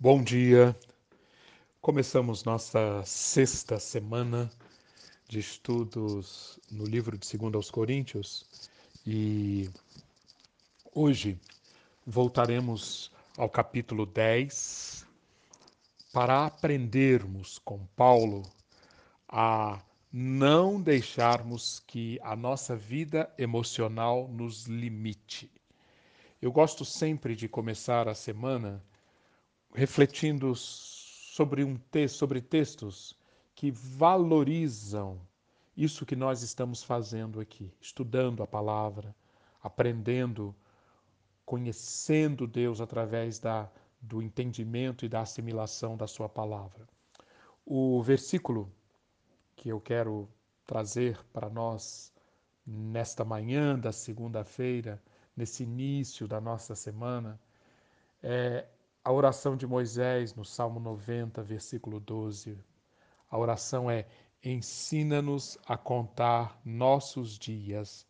Bom dia. Começamos nossa sexta semana de estudos no livro de 2 aos Coríntios e hoje voltaremos ao capítulo 10 para aprendermos com Paulo a não deixarmos que a nossa vida emocional nos limite. Eu gosto sempre de começar a semana refletindo sobre um texto, sobre textos que valorizam isso que nós estamos fazendo aqui, estudando a palavra, aprendendo, conhecendo Deus através da, do entendimento e da assimilação da sua palavra. O versículo que eu quero trazer para nós nesta manhã da segunda-feira, nesse início da nossa semana, é a oração de Moisés no Salmo 90, versículo 12. A oração é: Ensina-nos a contar nossos dias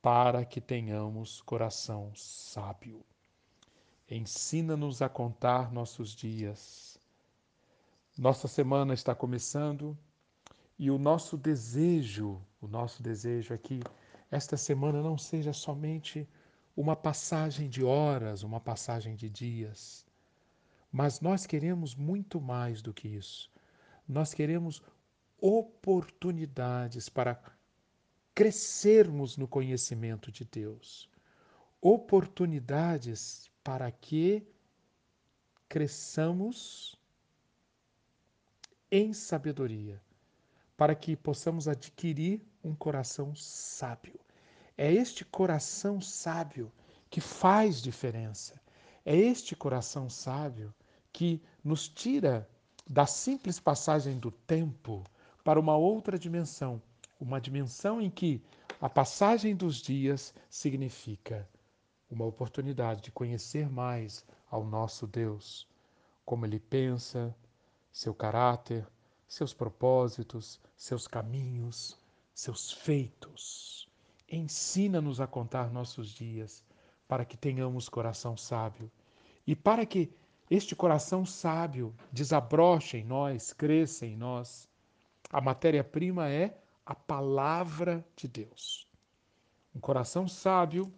para que tenhamos coração sábio. Ensina-nos a contar nossos dias. Nossa semana está começando e o nosso desejo, o nosso desejo é que esta semana não seja somente uma passagem de horas, uma passagem de dias, mas nós queremos muito mais do que isso. Nós queremos oportunidades para crescermos no conhecimento de Deus. Oportunidades para que cresçamos em sabedoria, para que possamos adquirir um coração sábio. É este coração sábio que faz diferença. É este coração sábio que nos tira da simples passagem do tempo para uma outra dimensão, uma dimensão em que a passagem dos dias significa uma oportunidade de conhecer mais ao nosso Deus, como ele pensa, seu caráter, seus propósitos, seus caminhos, seus feitos. Ensina-nos a contar nossos dias para que tenhamos coração sábio e para que este coração sábio desabrocha em nós, cresça em nós. A matéria-prima é a palavra de Deus. Um coração sábio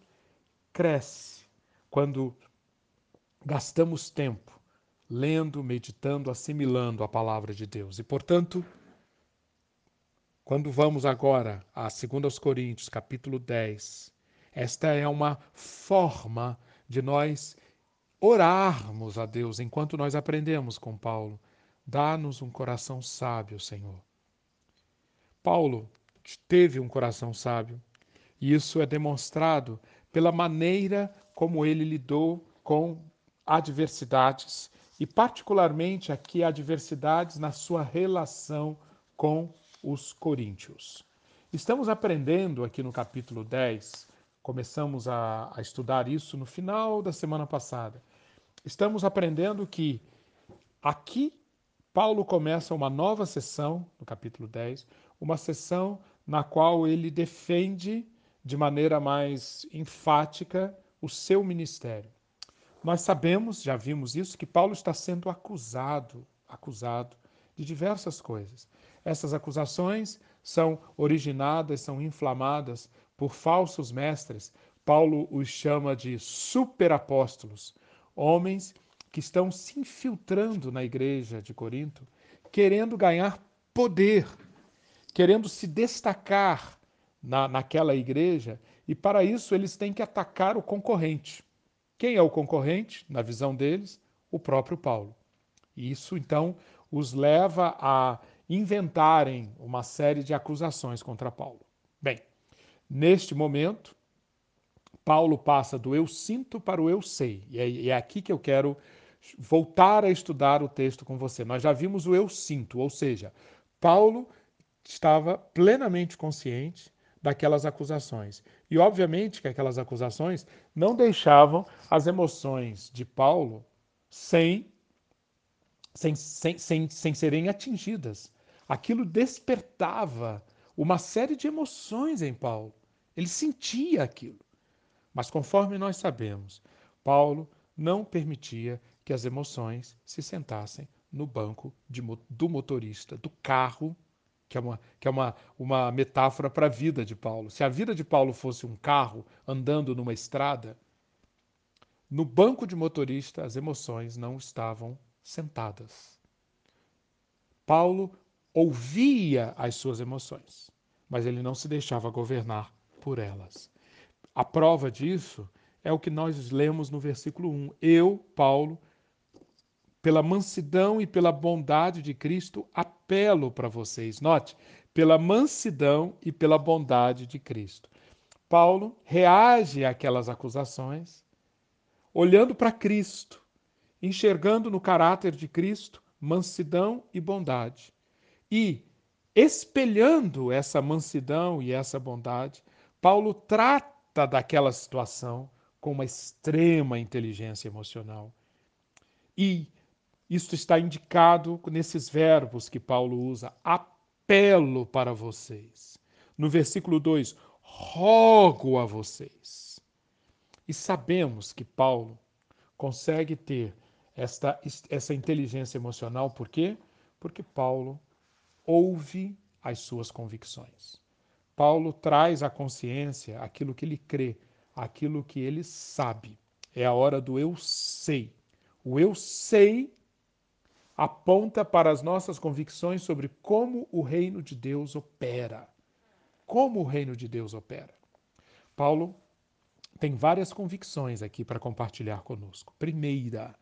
cresce quando gastamos tempo lendo, meditando, assimilando a palavra de Deus. E, portanto, quando vamos agora a 2 Coríntios, capítulo 10, esta é uma forma de nós orarmos a Deus enquanto nós aprendemos com Paulo. Dá-nos um coração sábio, Senhor. Paulo teve um coração sábio, e isso é demonstrado pela maneira como ele lidou com adversidades, e particularmente aqui adversidades na sua relação com os coríntios. Estamos aprendendo aqui no capítulo 10, começamos a, a estudar isso no final da semana passada, estamos aprendendo que aqui Paulo começa uma nova sessão, no capítulo 10, uma sessão na qual ele defende de maneira mais enfática o seu ministério. Nós sabemos, já vimos isso, que Paulo está sendo acusado, acusado de diversas coisas. Essas acusações são originadas, são inflamadas por falsos mestres. Paulo os chama de superapóstolos, homens que estão se infiltrando na igreja de Corinto, querendo ganhar poder, querendo se destacar na, naquela igreja, e para isso eles têm que atacar o concorrente. Quem é o concorrente, na visão deles? O próprio Paulo. E isso então os leva a inventarem uma série de acusações contra Paulo. Bem, neste momento, Paulo passa do eu sinto para o eu sei. E é, é aqui que eu quero voltar a estudar o texto com você. Nós já vimos o eu sinto, ou seja, Paulo estava plenamente consciente daquelas acusações. E obviamente que aquelas acusações não deixavam as emoções de Paulo sem, sem, sem, sem, sem serem atingidas. Aquilo despertava uma série de emoções em Paulo. Ele sentia aquilo. Mas conforme nós sabemos, Paulo não permitia que as emoções se sentassem no banco de, do motorista, do carro, que é, uma, que é uma, uma metáfora para a vida de Paulo. Se a vida de Paulo fosse um carro andando numa estrada, no banco de motorista as emoções não estavam sentadas. Paulo ouvia as suas emoções, mas ele não se deixava governar por elas. A prova disso é o que nós lemos no versículo 1. Eu, Paulo, pela mansidão e pela bondade de Cristo, apelo para vocês. Note, pela mansidão e pela bondade de Cristo. Paulo reage àquelas acusações olhando para Cristo, enxergando no caráter de Cristo mansidão e bondade. E espelhando essa mansidão e essa bondade, Paulo trata daquela situação com uma extrema inteligência emocional. E isto está indicado nesses verbos que Paulo usa: apelo para vocês. No versículo 2, rogo a vocês. E sabemos que Paulo consegue ter esta, essa inteligência emocional, por quê? Porque Paulo ouve as suas convicções. Paulo traz à consciência aquilo que ele crê, aquilo que ele sabe. É a hora do eu sei. O eu sei aponta para as nossas convicções sobre como o reino de Deus opera. Como o reino de Deus opera. Paulo tem várias convicções aqui para compartilhar conosco. Primeira,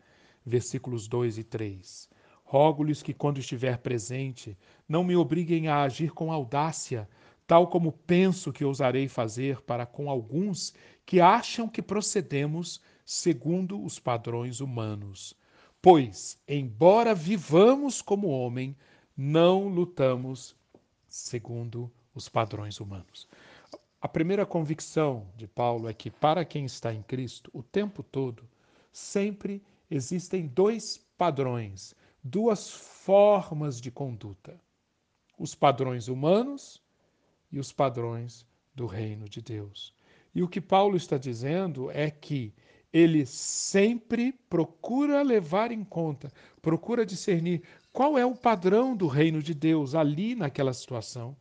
versículos 2 e 3. Rogo-lhes que, quando estiver presente, não me obriguem a agir com audácia, tal como penso que ousarei fazer para com alguns que acham que procedemos segundo os padrões humanos. Pois, embora vivamos como homem, não lutamos segundo os padrões humanos. A primeira convicção de Paulo é que, para quem está em Cristo, o tempo todo, sempre existem dois padrões, duas formas de conduta: os padrões humanos e os padrões do reino de Deus. E o que Paulo está dizendo é que ele sempre procura levar em conta, procura discernir qual é o padrão do reino de Deus ali naquela situação,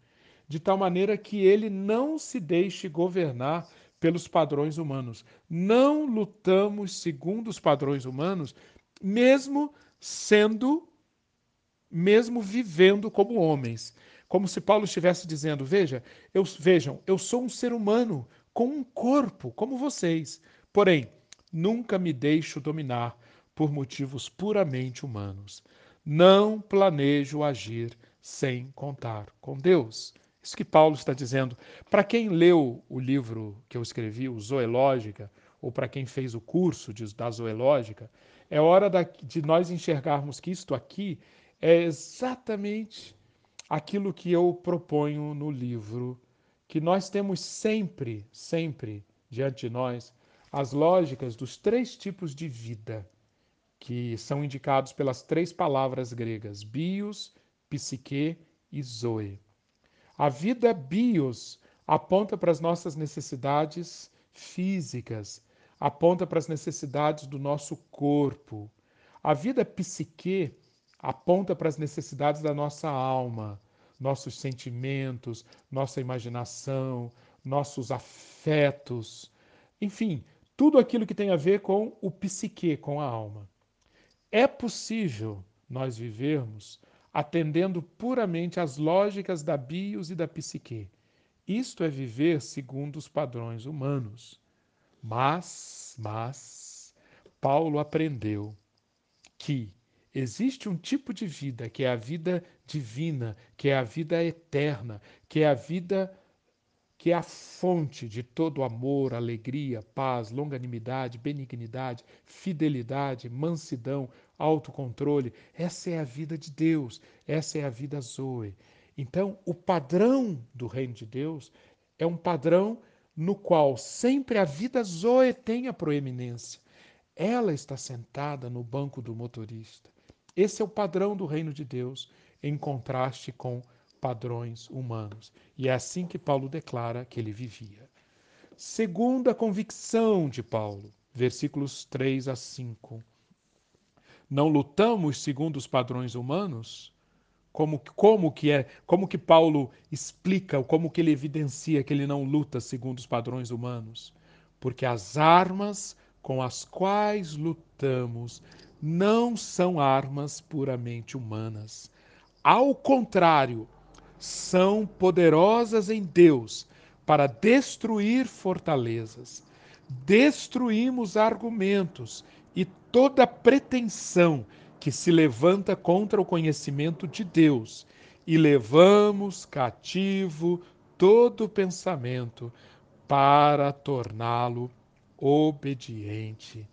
de tal maneira que ele não se deixe governar pelos padrões humanos. Não lutamos segundo os padrões humanos, mesmo sendo, mesmo vivendo como homens. Como se Paulo estivesse dizendo: Veja, eu, vejam, eu sou um ser humano com um corpo como vocês. Porém, nunca me deixo dominar por motivos puramente humanos. Não planejo agir sem contar com Deus. Isso que Paulo está dizendo. Para quem leu o livro que eu escrevi, o Zoológica, ou para quem fez o curso de, da Zoológica, é hora da, de nós enxergarmos que isto aqui é exatamente aquilo que eu proponho no livro, que nós temos sempre, sempre diante de nós as lógicas dos três tipos de vida que são indicados pelas três palavras gregas: bios, psique e zoe. A vida bios aponta para as nossas necessidades físicas, aponta para as necessidades do nosso corpo. A vida psique aponta para as necessidades da nossa alma, nossos sentimentos, nossa imaginação, nossos afetos, enfim, tudo aquilo que tem a ver com o psique, com a alma. É possível nós vivermos atendendo puramente às lógicas da bios e da psique. Isto é viver segundo os padrões humanos. Mas, mas, Paulo aprendeu que existe um tipo de vida que é a vida divina, que é a vida eterna, que é a vida que é a fonte de todo amor, alegria, paz, longanimidade, benignidade, fidelidade, mansidão, autocontrole. Essa é a vida de Deus, essa é a vida Zoe. Então, o padrão do reino de Deus é um padrão no qual sempre a vida Zoe tem a proeminência. Ela está sentada no banco do motorista. Esse é o padrão do reino de Deus, em contraste com padrões humanos. E é assim que Paulo declara que ele vivia. Segunda convicção de Paulo, versículos 3 a 5. Não lutamos segundo os padrões humanos? Como, como que é, como que Paulo explica, como que ele evidencia que ele não luta segundo os padrões humanos? Porque as armas com as quais lutamos não são armas puramente humanas. Ao contrário, são poderosas em Deus para destruir fortalezas. Destruímos argumentos e toda pretensão que se levanta contra o conhecimento de Deus e levamos cativo todo pensamento para torná-lo obediente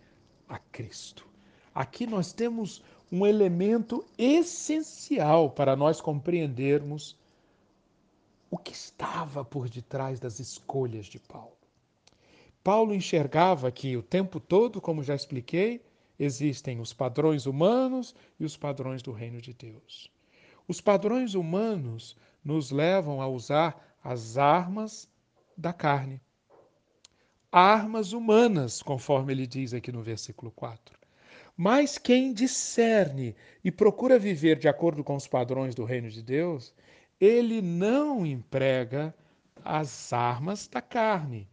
a Cristo. Aqui nós temos um elemento essencial para nós compreendermos o que estava por detrás das escolhas de Paulo. Paulo enxergava que o tempo todo, como já expliquei, existem os padrões humanos e os padrões do reino de Deus. Os padrões humanos nos levam a usar as armas da carne. Armas humanas, conforme ele diz aqui no versículo 4. Mas quem discerne e procura viver de acordo com os padrões do reino de Deus, ele não emprega as armas da carne.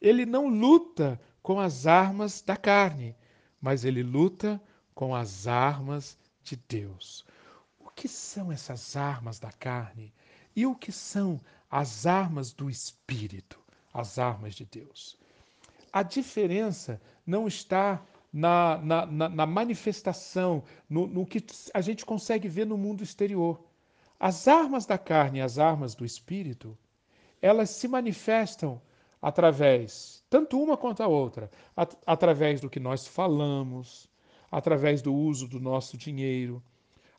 Ele não luta com as armas da carne, mas ele luta com as armas de Deus. O que são essas armas da carne e o que são as armas do Espírito, as armas de Deus? A diferença não está na, na, na, na manifestação, no, no que a gente consegue ver no mundo exterior. As armas da carne e as armas do espírito, elas se manifestam através, tanto uma quanto a outra, at através do que nós falamos, através do uso do nosso dinheiro,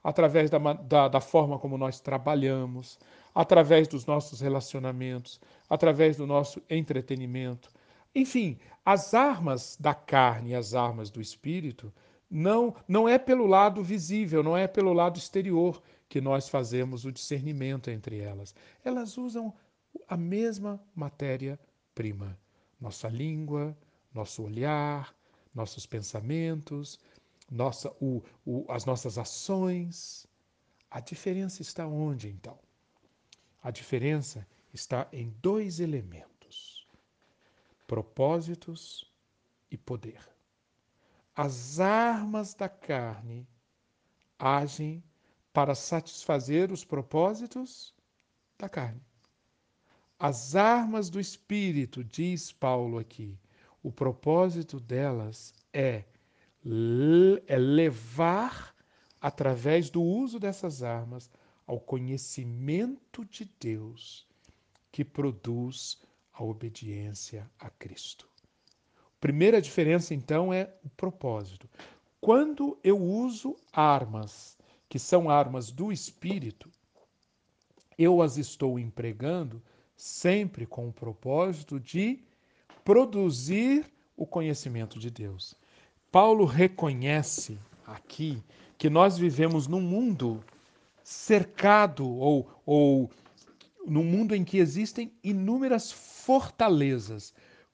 através da, da, da, forma como nós trabalhamos, através dos nossos relacionamentos, através do nosso entretenimento. Enfim, as armas da carne e as armas do espírito não, não é pelo lado visível, não é pelo lado exterior, que nós fazemos o discernimento entre elas. Elas usam a mesma matéria-prima: nossa língua, nosso olhar, nossos pensamentos, nossa, o, o, as nossas ações. A diferença está onde, então? A diferença está em dois elementos: propósitos e poder. As armas da carne agem para satisfazer os propósitos da carne. As armas do espírito, diz Paulo aqui, o propósito delas é, é levar, através do uso dessas armas, ao conhecimento de Deus que produz a obediência a Cristo. Primeira diferença, então, é o propósito. Quando eu uso armas que são armas do espírito, eu as estou empregando sempre com o propósito de produzir o conhecimento de Deus. Paulo reconhece aqui que nós vivemos num mundo cercado ou, ou num mundo em que existem inúmeras fortalezas. O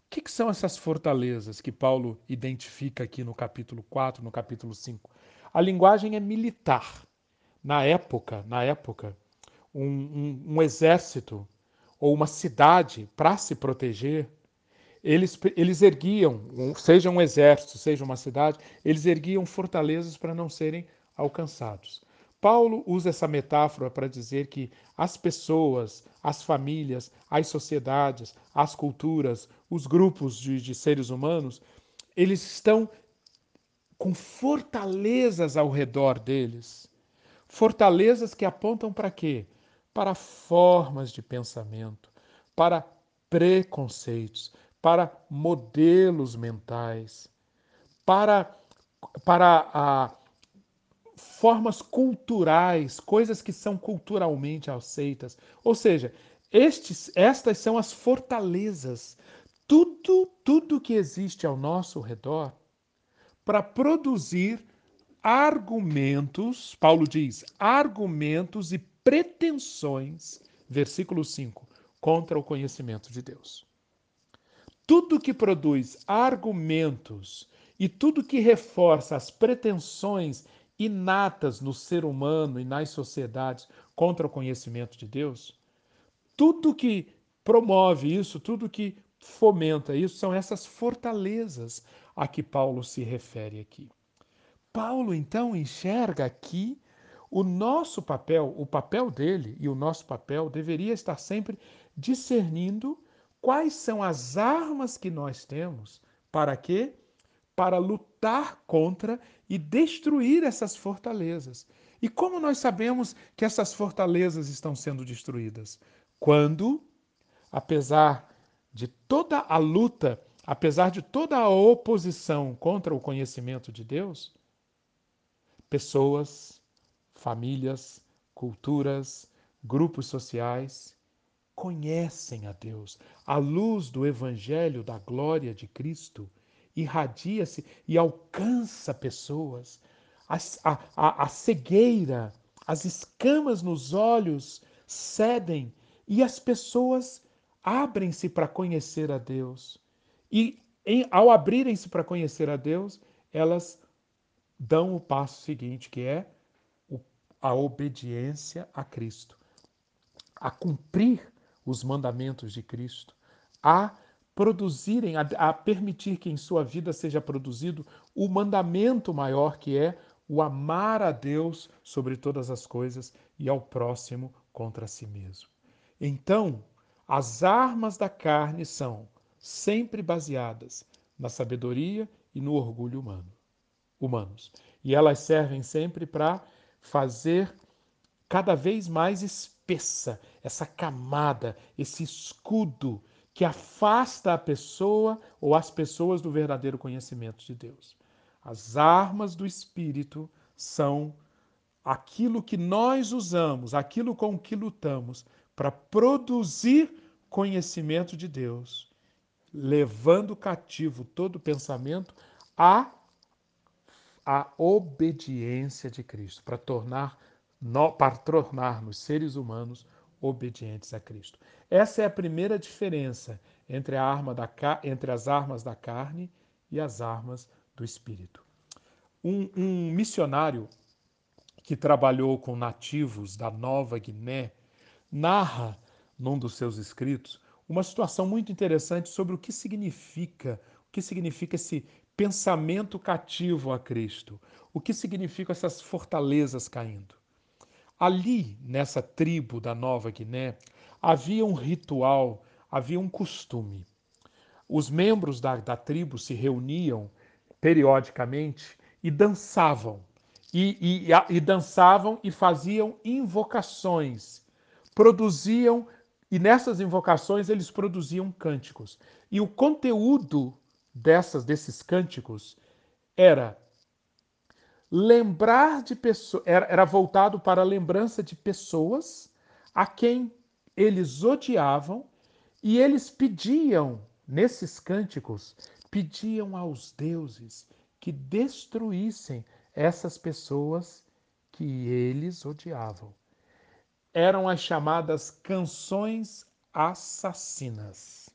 que, que, são essas fortalezas que Paulo identifica aqui no capítulo 4, no capítulo 5? A linguagem é militar na época, na época, um, um, um exército ou uma cidade para se proteger, eles, eles erguiam, seja um exército, seja uma cidade, eles erguiam fortalezas para não serem alcançados. Paulo usa essa metáfora para dizer que as pessoas, as famílias, as sociedades, as culturas, os grupos de, de seres humanos, eles estão com fortalezas ao redor deles Fortalezas que apontam para quê? Para formas de pensamento, para preconceitos, para modelos mentais, para, para ah, formas culturais, coisas que são culturalmente aceitas. Ou seja, estes, estas são as fortalezas. Tudo, tudo que existe ao nosso redor para produzir argumentos, Paulo diz, argumentos e pretensões, versículo 5, contra o conhecimento de Deus. Tudo que produz argumentos e tudo que reforça as pretensões inatas no ser humano e nas sociedades contra o conhecimento de Deus, tudo que promove isso, tudo que fomenta isso, são essas fortalezas a que Paulo se refere aqui. Paulo então enxerga aqui o nosso papel, o papel dele e o nosso papel deveria estar sempre discernindo quais são as armas que nós temos para quê? Para lutar contra e destruir essas fortalezas. E como nós sabemos que essas fortalezas estão sendo destruídas? Quando, apesar de toda a luta, apesar de toda a oposição contra o conhecimento de Deus, pessoas, famílias, culturas, grupos sociais conhecem a Deus. A luz do Evangelho da glória de Cristo irradia-se e alcança pessoas. A, a, a, cegueira, as escamas nos olhos cedem e as pessoas abrem-se para conhecer a Deus. E em, ao abrirem-se para conhecer a Deus, elas dão o passo seguinte, que é a obediência a Cristo, a cumprir os mandamentos de Cristo, a produzirem, a, a, permitir que em sua vida seja produzido o mandamento maior que é o amar a Deus sobre todas as coisas e ao próximo contra si mesmo. Então, as armas da carne são sempre baseadas na sabedoria e no orgulho humano, humanos. E elas servem sempre para fazer cada vez mais espessa essa camada, esse escudo que afasta a pessoa ou as pessoas do verdadeiro conhecimento de Deus. As armas do Espírito são aquilo que nós usamos, aquilo com que lutamos para produzir conhecimento de Deus, levando cativo todo pensamento à a obediência de Cristo, para tornar para tornar-nos seres humanos obedientes a Cristo. Essa é a primeira diferença entre, a arma da, entre as armas da carne e as armas do Espírito. Um, um missionário que trabalhou com nativos da Nova Guiné narra, num dos seus escritos, uma situação muito interessante sobre o que significa, o que significa esse pensamento cativo a Cristo. O que significam essas fortalezas caindo? Ali, nessa tribo da Nova Guiné, havia um ritual, havia um costume. Os membros da, da tribo se reuniam periodicamente e dançavam. E, e, e dançavam e faziam invocações, produziam, e nessas invocações eles produziam cânticos. E o conteúdo dessas desses cânticos era lembrar de pessoas, era, era voltado para a lembrança de pessoas a quem eles odiavam e eles pediam nesses cânticos pediam aos deuses que destruíssem essas pessoas que eles odiavam. Eram as chamadas canções assassinas.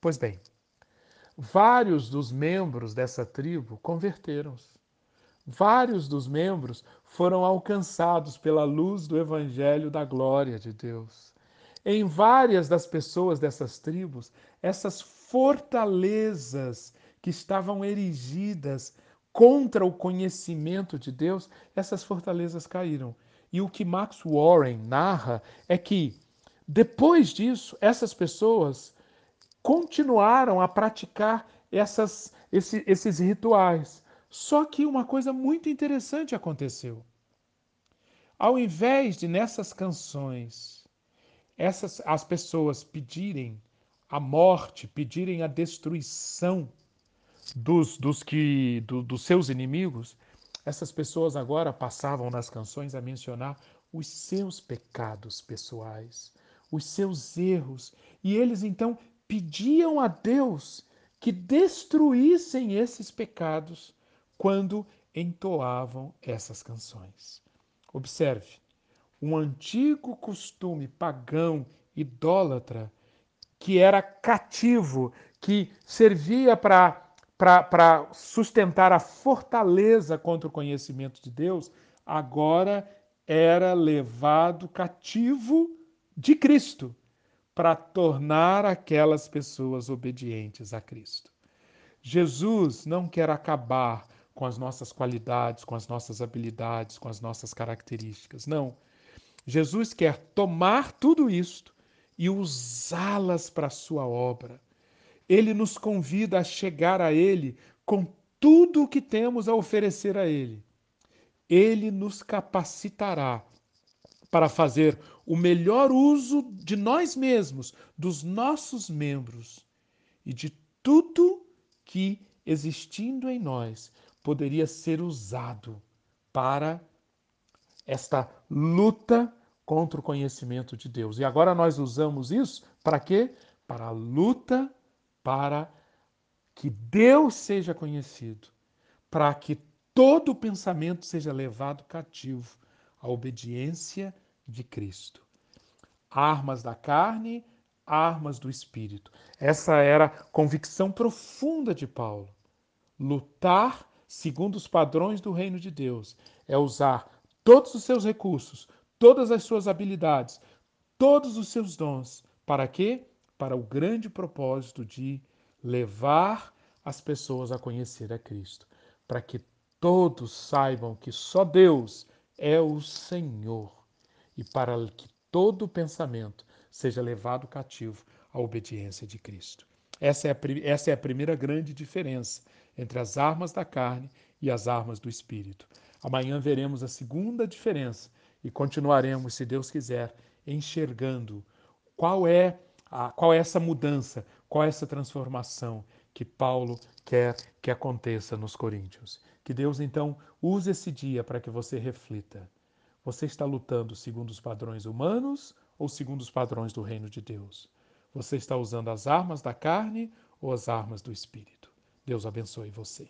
Pois bem, Vários dos membros dessa tribo converteram-se. Vários dos membros foram alcançados pela luz do evangelho da glória de Deus. Em várias das pessoas dessas tribos, essas fortalezas que estavam erigidas contra o conhecimento de Deus, essas fortalezas caíram. E o que Max Warren narra é que, depois disso, essas pessoas continuaram a praticar essas, esse, esses rituais. Só que uma coisa muito interessante aconteceu. Ao invés de nessas canções essas as pessoas pedirem a morte, pedirem a destruição dos, dos que do, dos seus inimigos, essas pessoas agora passavam nas canções a mencionar os seus pecados pessoais, os seus erros, e eles então pediam a Deus que destruíssem esses pecados quando entoavam essas canções. Observe, um antigo costume pagão, idólatra, que era cativo, que servia para sustentar a fortaleza contra o conhecimento de Deus, agora era levado cativo de Cristo para tornar aquelas pessoas obedientes a Cristo. Jesus não quer acabar com as nossas qualidades, com as nossas habilidades, com as nossas características. Não. Jesus quer tomar tudo isto e usá-las para a sua obra. Ele nos convida a chegar a Ele com tudo o que temos a oferecer a Ele. Ele nos capacitará para fazer o melhor uso de nós mesmos, dos nossos membros e de tudo que, existindo em nós, poderia ser usado para esta luta contra o conhecimento de Deus. E agora nós usamos isso para quê? Para a luta para que Deus seja conhecido, para que todo pensamento seja levado cativo à obediência de Cristo. Armas da carne, armas do espírito. Essa era a convicção profunda de Paulo. Lutar segundo os padrões do reino de Deus é usar todos os seus recursos, todas as suas habilidades, todos os seus dons. Para quê? Para o grande propósito de levar as pessoas a conhecer a Cristo, para que todos saibam que só Deus é o Senhor e para que todo pensamento seja levado cativo à obediência de Cristo. Essa é, a, essa é a primeira grande diferença entre as armas da carne e as armas do Espírito. Amanhã veremos a segunda diferença e continuaremos, se Deus quiser, enxergando qual é, a, qual é essa mudança, qual é essa transformação que Paulo quer que aconteça nos Coríntios. Que Deus então use esse dia para que você reflita. Você está lutando segundo os padrões humanos ou segundo os padrões do reino de Deus? Você está usando as armas da carne ou as armas do espírito? Deus abençoe você.